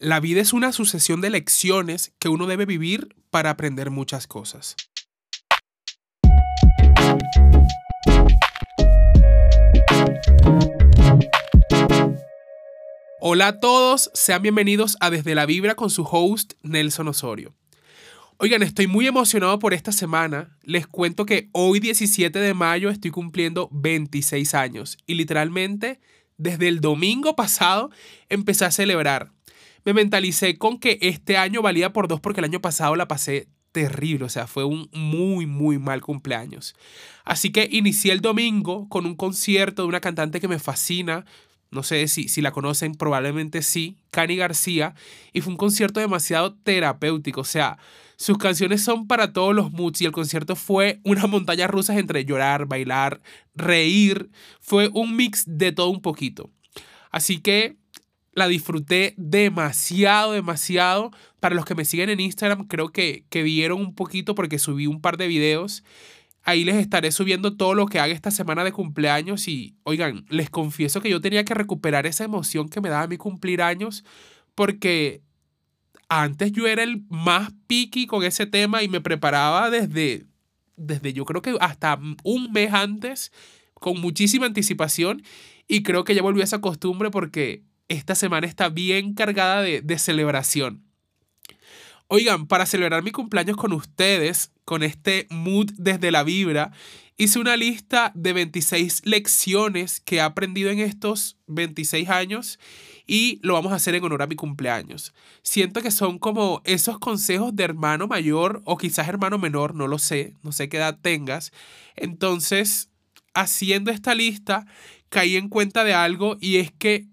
La vida es una sucesión de lecciones que uno debe vivir para aprender muchas cosas. Hola a todos, sean bienvenidos a Desde la Vibra con su host Nelson Osorio. Oigan, estoy muy emocionado por esta semana. Les cuento que hoy 17 de mayo estoy cumpliendo 26 años y literalmente desde el domingo pasado empecé a celebrar me mentalicé con que este año valía por dos porque el año pasado la pasé terrible, o sea, fue un muy, muy mal cumpleaños. Así que inicié el domingo con un concierto de una cantante que me fascina, no sé si, si la conocen, probablemente sí, Cani García, y fue un concierto demasiado terapéutico, o sea, sus canciones son para todos los moods y el concierto fue una montaña rusa entre llorar, bailar, reír, fue un mix de todo un poquito. Así que la disfruté demasiado, demasiado. Para los que me siguen en Instagram, creo que, que vieron un poquito porque subí un par de videos. Ahí les estaré subiendo todo lo que haga esta semana de cumpleaños y, oigan, les confieso que yo tenía que recuperar esa emoción que me daba mi cumplir años porque antes yo era el más piqui con ese tema y me preparaba desde, desde yo creo que hasta un mes antes con muchísima anticipación y creo que ya volví a esa costumbre porque esta semana está bien cargada de, celebración. Oigan, para celebrar mi cumpleaños con ustedes, con este mood desde la vibra, hice una lista de 26 lecciones que he aprendido en estos 26 años y lo vamos a hacer en honor a mi cumpleaños. Siento que son como esos consejos de hermano mayor o quizás hermano menor, no lo sé, no sé qué edad tengas. Entonces, haciendo esta lista, caí en cuenta de algo y es que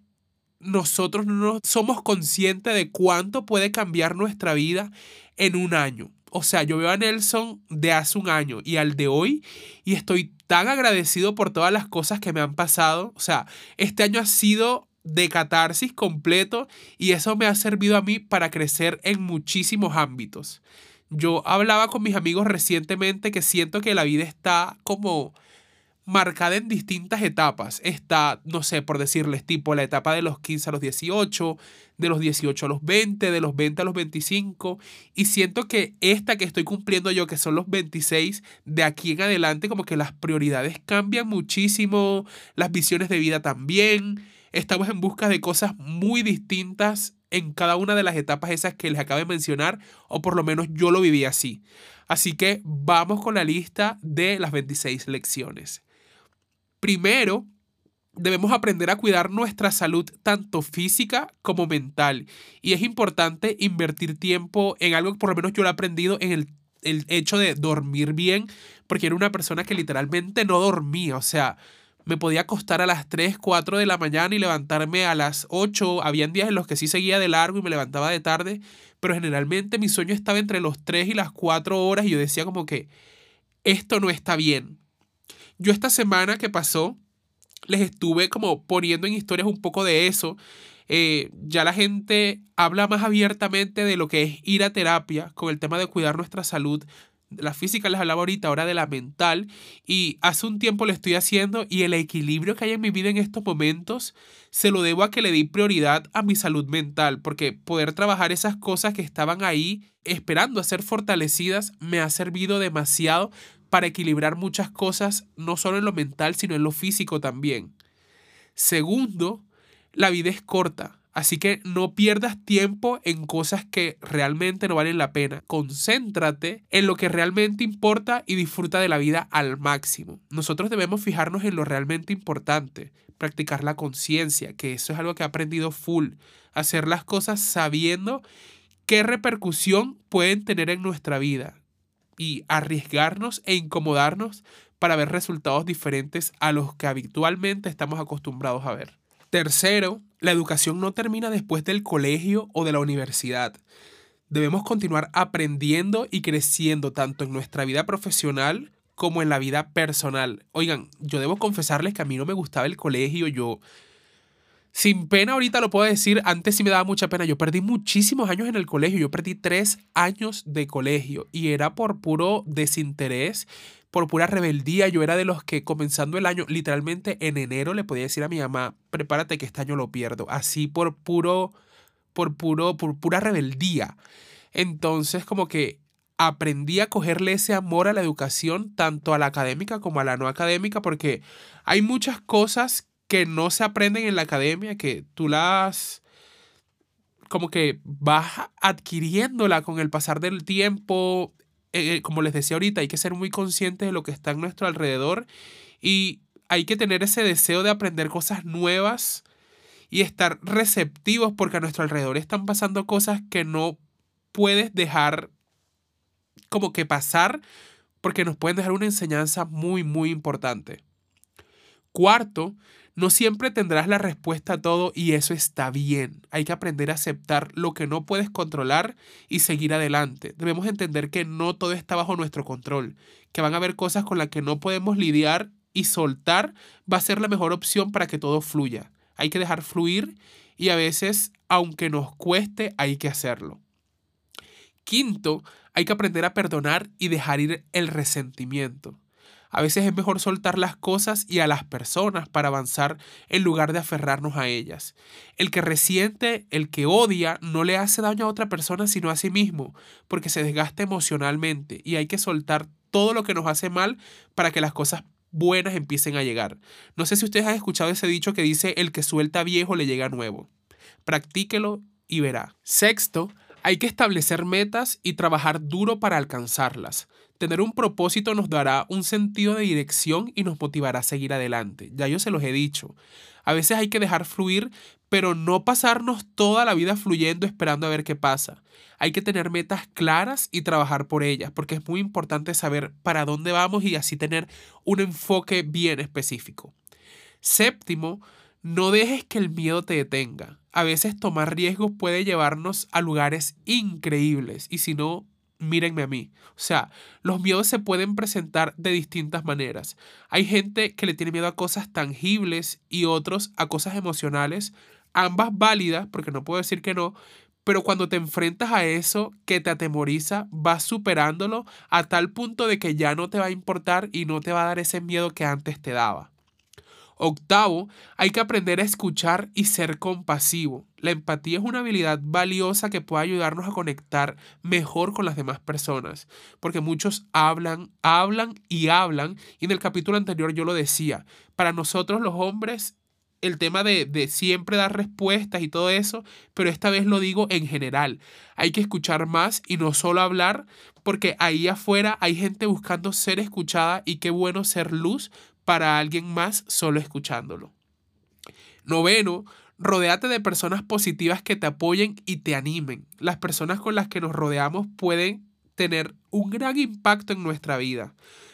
nosotros no somos conscientes de cuánto puede cambiar nuestra vida en un año. O sea, yo veo a Nelson de hace un año y al de hoy y estoy tan agradecido por todas las cosas que me han pasado. O sea, este año ha sido de catarsis completo y eso me ha servido a mí para crecer en muchísimos ámbitos. Yo hablaba con mis amigos recientemente que siento que la vida está como marcada en distintas etapas. Está, no sé, por decirles, tipo la etapa de los 15 a los 18, de los 18 a los 20, de los 20 a los 25. Y siento que esta que estoy cumpliendo yo, que son los 26, de aquí en adelante como que las prioridades cambian muchísimo, las visiones de vida también. Estamos en busca de cosas muy distintas en cada una de las etapas esas que les acabo de mencionar, o por lo menos yo lo viví así. Así que vamos con la lista de las 26 lecciones. Primero, debemos aprender a cuidar nuestra salud tanto física como mental. Y es importante invertir tiempo en algo que por lo menos yo lo he aprendido en el, el hecho de dormir bien, porque era una persona que literalmente no dormía. O sea, me podía acostar a las 3, 4 de la mañana y levantarme a las 8. Habían días en los que sí seguía de largo y me levantaba de tarde, pero generalmente mi sueño estaba entre los 3 y las 4 horas y yo decía como que esto no está bien. Yo esta semana que pasó les estuve como poniendo en historias un poco de eso. Eh, ya la gente habla más abiertamente de lo que es ir a terapia con el tema de cuidar nuestra salud. La física les hablaba ahorita, ahora de la mental. Y hace un tiempo lo estoy haciendo y el equilibrio que hay en mi vida en estos momentos se lo debo a que le di prioridad a mi salud mental, porque poder trabajar esas cosas que estaban ahí esperando a ser fortalecidas me ha servido demasiado para equilibrar muchas cosas, no solo en lo mental, sino en lo físico también. Segundo, la vida es corta, así que no pierdas tiempo en cosas que realmente no valen la pena. Concéntrate en lo que realmente importa y disfruta de la vida al máximo. Nosotros debemos fijarnos en lo realmente importante, practicar la conciencia, que eso es algo que he aprendido full, hacer las cosas sabiendo qué repercusión pueden tener en nuestra vida y arriesgarnos e incomodarnos para ver resultados diferentes a los que habitualmente estamos acostumbrados a ver. Tercero, la educación no termina después del colegio o de la universidad. Debemos continuar aprendiendo y creciendo tanto en nuestra vida profesional como en la vida personal. Oigan, yo debo confesarles que a mí no me gustaba el colegio, yo sin pena ahorita lo puedo decir, antes sí me daba mucha pena. Yo perdí muchísimos años en el colegio, yo perdí tres años de colegio y era por puro desinterés, por pura rebeldía. Yo era de los que comenzando el año, literalmente en enero le podía decir a mi mamá, prepárate que este año lo pierdo. Así por puro por, puro, por pura rebeldía. Entonces como que aprendí a cogerle ese amor a la educación, tanto a la académica como a la no académica, porque hay muchas cosas que no se aprenden en la academia, que tú las como que vas adquiriéndola con el pasar del tiempo. Eh, eh, como les decía ahorita, hay que ser muy conscientes de lo que está en nuestro alrededor y hay que tener ese deseo de aprender cosas nuevas y estar receptivos porque a nuestro alrededor están pasando cosas que no puedes dejar como que pasar porque nos pueden dejar una enseñanza muy, muy importante. Cuarto, no siempre tendrás la respuesta a todo y eso está bien. Hay que aprender a aceptar lo que no puedes controlar y seguir adelante. Debemos entender que no todo está bajo nuestro control, que van a haber cosas con las que no podemos lidiar y soltar va a ser la mejor opción para que todo fluya. Hay que dejar fluir y a veces, aunque nos cueste, hay que hacerlo. Quinto, hay que aprender a perdonar y dejar ir el resentimiento. A veces es mejor soltar las cosas y a las personas para avanzar en lugar de aferrarnos a ellas. El que resiente, el que odia, no le hace daño a otra persona sino a sí mismo, porque se desgasta emocionalmente y hay que soltar todo lo que nos hace mal para que las cosas buenas empiecen a llegar. No sé si ustedes han escuchado ese dicho que dice el que suelta viejo le llega nuevo. Practíquelo y verá. Sexto, hay que establecer metas y trabajar duro para alcanzarlas. Tener un propósito nos dará un sentido de dirección y nos motivará a seguir adelante. Ya yo se los he dicho. A veces hay que dejar fluir, pero no pasarnos toda la vida fluyendo esperando a ver qué pasa. Hay que tener metas claras y trabajar por ellas, porque es muy importante saber para dónde vamos y así tener un enfoque bien específico. Séptimo, no dejes que el miedo te detenga. A veces tomar riesgos puede llevarnos a lugares increíbles y si no, mírenme a mí. O sea, los miedos se pueden presentar de distintas maneras. Hay gente que le tiene miedo a cosas tangibles y otros a cosas emocionales, ambas válidas, porque no puedo decir que no, pero cuando te enfrentas a eso que te atemoriza, vas superándolo a tal punto de que ya no te va a importar y no te va a dar ese miedo que antes te daba. Octavo, hay que aprender a escuchar y ser compasivo. La empatía es una habilidad valiosa que puede ayudarnos a conectar mejor con las demás personas, porque muchos hablan, hablan y hablan, y en el capítulo anterior yo lo decía, para nosotros los hombres el tema de, de, siempre dar respuestas y todo eso, pero esta vez lo digo en general. Hay que escuchar más y no solo hablar, porque ahí afuera hay gente buscando ser escuchada y qué bueno ser luz para alguien más solo escuchándolo. Noveno, rodéate de personas positivas que te apoyen y te animen. Las personas con las que nos rodeamos pueden tener un gran impacto en nuestra vida.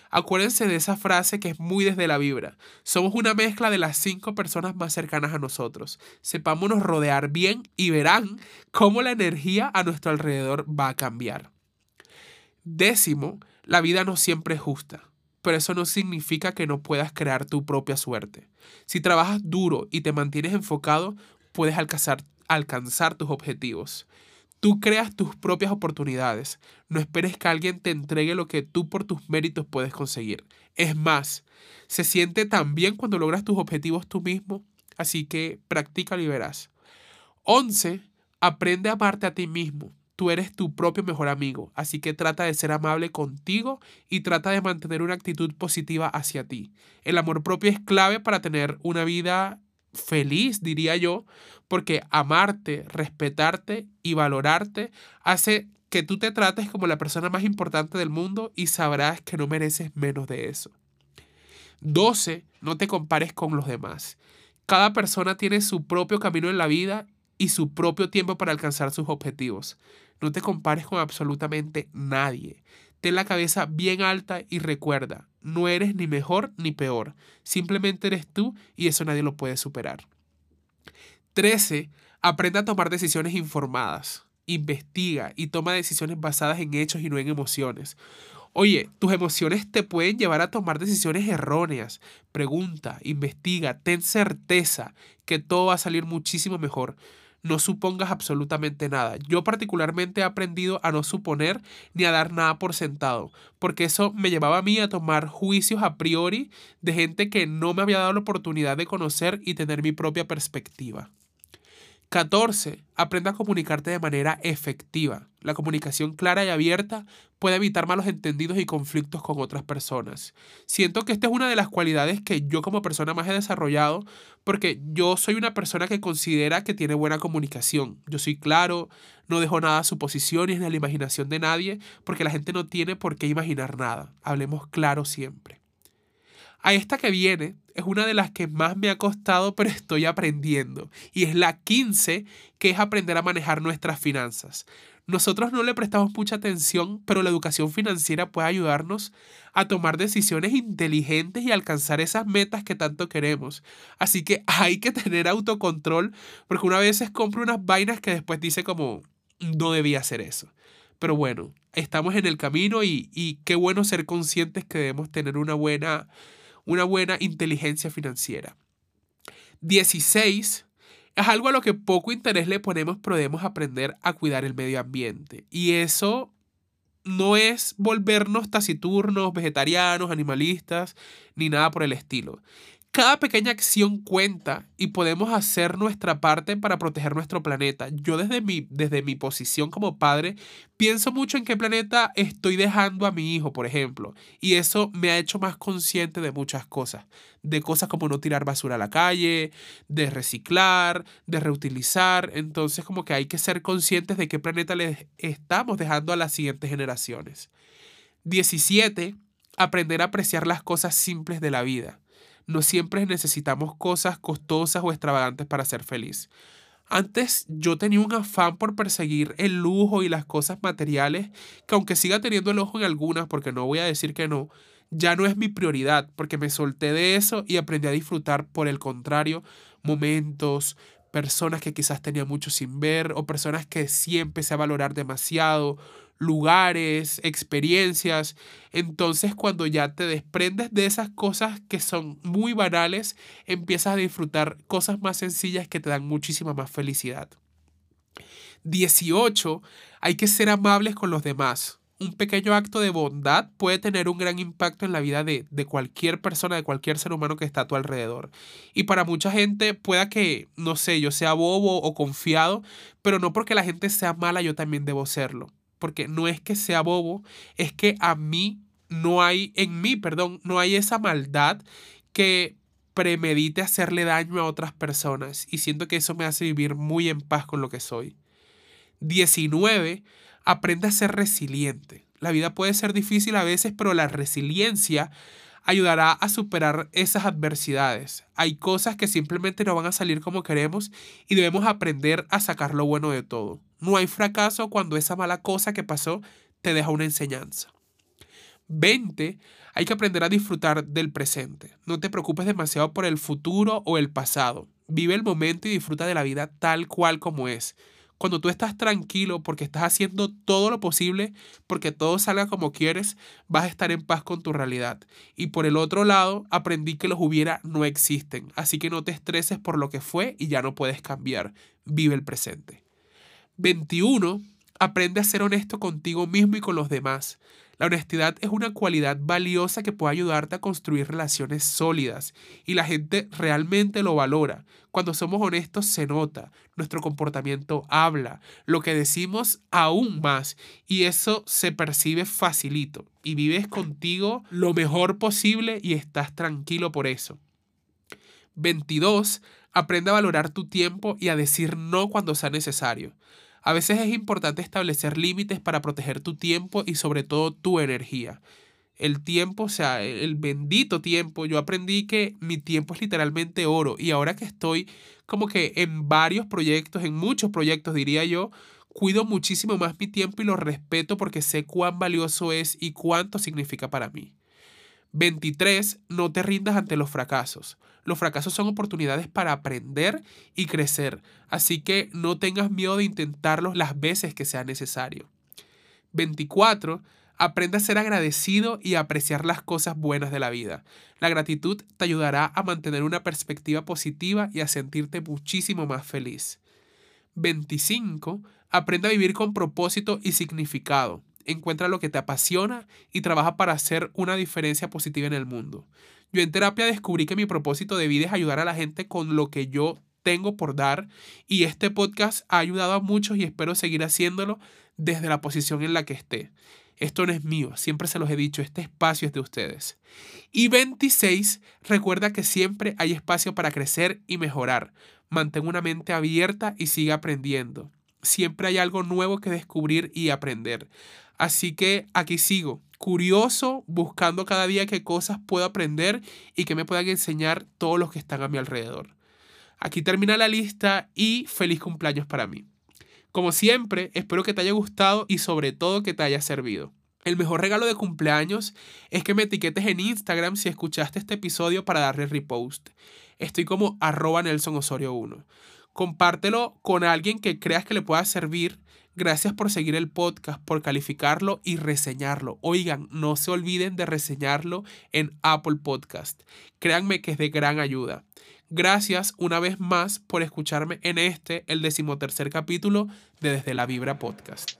Acuérdense de esa frase que es muy desde la vibra. Somos una mezcla de las cinco personas más cercanas a nosotros. Sepámonos rodear bien y verán cómo la energía a nuestro alrededor va a cambiar. Décimo, la vida no siempre es justa pero eso no significa que no puedas crear tu propia suerte. Si trabajas duro y te mantienes enfocado, puedes alcanzar, alcanzar tus objetivos. Tú creas tus propias oportunidades. No esperes que alguien te entregue lo que tú por tus méritos puedes conseguir. Es más, se siente tan bien cuando logras tus objetivos tú mismo, así que practica y verás. 11. Aprende a amarte a ti mismo tú eres tu propio mejor amigo, así que trata de ser amable contigo y trata de mantener una actitud positiva hacia ti. El amor propio es clave para tener una vida feliz, diría yo, porque amarte, respetarte y valorarte hace que tú te trates como la persona más importante del mundo y sabrás que no mereces menos de eso. 12. No te compares con los demás. Cada persona tiene su propio camino en la vida y su propio tiempo para alcanzar sus objetivos. No te compares con absolutamente nadie. Ten la cabeza bien alta y recuerda, no eres ni mejor ni peor. Simplemente eres tú y eso nadie lo puede superar. 13. Aprende a tomar decisiones informadas. Investiga y toma decisiones basadas en hechos y no en emociones. Oye, tus emociones te pueden llevar a tomar decisiones erróneas. Pregunta, investiga, ten certeza que todo va a salir muchísimo mejor no supongas absolutamente nada. Yo particularmente he aprendido a no suponer ni a dar nada por sentado, porque eso me llevaba a mí a tomar juicios a priori de gente que no me había dado la oportunidad de conocer y tener mi propia perspectiva. 14. Aprende a comunicarte de manera efectiva. La comunicación clara y abierta puede evitar malos entendidos y conflictos con otras personas. Siento que esta es una de las cualidades que yo como persona más he desarrollado porque yo soy una persona que considera que tiene buena comunicación. Yo soy claro, no dejo nada a suposiciones ni a la imaginación de nadie porque la gente no tiene por qué imaginar nada. Hablemos claro siempre. A esta que viene es una de las que más me ha costado, pero estoy aprendiendo. Y es la 15, que es aprender a manejar nuestras finanzas. Nosotros no le prestamos mucha atención, pero la educación financiera puede ayudarnos a tomar decisiones inteligentes y alcanzar esas metas que tanto queremos. Así que hay que tener autocontrol, porque una vez compro unas vainas que después dice como, no debía hacer eso. Pero bueno, estamos en el camino y, y qué bueno ser conscientes que debemos tener una buena una buena inteligencia financiera. 16. Es algo a lo que poco interés le ponemos, pero debemos aprender a cuidar el medio ambiente. Y eso no es volvernos taciturnos, vegetarianos, animalistas, ni nada por el estilo. Cada pequeña acción cuenta y podemos hacer nuestra parte para proteger nuestro planeta. Yo desde mi, desde mi posición como padre pienso mucho en qué planeta estoy dejando a mi hijo, por ejemplo. Y eso me ha hecho más consciente de muchas cosas. De cosas como no tirar basura a la calle, de reciclar, de reutilizar. Entonces como que hay que ser conscientes de qué planeta le estamos dejando a las siguientes generaciones. 17. Aprender a apreciar las cosas simples de la vida. No siempre necesitamos cosas costosas o extravagantes para ser feliz. Antes yo tenía un afán por perseguir el lujo y las cosas materiales, que aunque siga teniendo el ojo en algunas, porque no voy a decir que no, ya no es mi prioridad, porque me solté de eso y aprendí a disfrutar, por el contrario, momentos, personas que quizás tenía mucho sin ver, o personas que sí empecé a valorar demasiado, lugares, experiencias. Entonces cuando ya te desprendes de esas cosas que son muy banales, empiezas a disfrutar cosas más sencillas que te dan muchísima más felicidad. 18. Hay que ser amables con los demás. Un pequeño acto de bondad puede tener un gran impacto en la vida de, de, cualquier persona, de cualquier ser humano que está a tu alrededor. Y para mucha gente pueda que, no sé, yo sea bobo o confiado, pero no porque la gente sea mala, yo también debo serlo porque no es que sea bobo, es que a mí no hay, en mí, perdón, no hay esa maldad que premedite hacerle daño a otras personas y siento que eso me hace vivir muy en paz con lo que soy. 19. Aprende a ser resiliente. La vida puede ser difícil a veces, pero la resiliencia ayudará a superar esas adversidades. Hay cosas que simplemente no van a salir como queremos y debemos aprender a sacar lo bueno de todo. No hay fracaso cuando esa mala cosa que pasó te deja una enseñanza. 20. Hay que aprender a disfrutar del presente. No te preocupes demasiado por el futuro o el pasado. Vive el momento y disfruta de la vida tal cual como es. Cuando tú estás tranquilo porque estás haciendo todo lo posible porque todo salga como quieres, vas a estar en paz con tu realidad. Y por el otro lado, aprendí que los hubiera no existen. Así que no te estreses por lo que fue y ya no puedes cambiar. Vive el presente. 21. Aprende a ser honesto contigo mismo y con los demás. La honestidad es una cualidad valiosa que puede ayudarte a construir relaciones sólidas y la gente realmente lo valora. Cuando somos honestos se nota, nuestro comportamiento habla, lo que decimos aún más y eso se percibe facilito y vives contigo lo mejor posible y estás tranquilo por eso. 22. Aprende a valorar tu tiempo y a decir no cuando sea necesario. A veces es importante establecer límites para proteger tu tiempo y sobre todo tu energía. El tiempo, o sea, el bendito tiempo, yo aprendí que mi tiempo es literalmente oro y ahora que estoy como que en varios proyectos, en muchos proyectos diría yo, cuido muchísimo más mi tiempo y lo respeto porque sé cuán valioso es y cuánto significa para mí. 23. No te rindas ante los fracasos. Los fracasos son oportunidades para aprender y crecer, así que no tengas miedo de intentarlos las veces que sea necesario. 24. Aprende a ser agradecido y a apreciar las cosas buenas de la vida. La gratitud te ayudará a mantener una perspectiva positiva y a sentirte muchísimo más feliz. 25. Aprende a vivir con propósito y significado encuentra lo que te apasiona y trabaja para hacer una diferencia positiva en el mundo. Yo en terapia descubrí que mi propósito de vida es ayudar a la gente con lo que yo tengo por dar y este podcast ha ayudado a muchos y espero seguir haciéndolo desde la posición en la que esté. Esto no es mío, siempre se los he dicho, este espacio es de ustedes. Y 26, recuerda que siempre hay espacio para crecer y mejorar. Mantén una mente abierta y sigue aprendiendo. Siempre hay algo nuevo que descubrir y aprender. Así que aquí sigo, curioso, buscando cada día qué cosas puedo aprender y que me puedan enseñar todos los que están a mi alrededor. Aquí termina la lista y feliz cumpleaños para mí. Como siempre, espero que te haya gustado y sobre todo que te haya servido. El mejor regalo de cumpleaños es que me etiquetes en Instagram si escuchaste este episodio para darle repost. Estoy como arroba Nelson Osorio 1 compártelo con alguien que creas que le pueda servir. Gracias por seguir el podcast, por calificarlo y reseñarlo. Oigan, no se olviden de reseñarlo en Apple Podcast. Créanme que es de gran ayuda. Gracias una vez más por escucharme en este, el decimotercer capítulo de Desde la Vibra Podcast.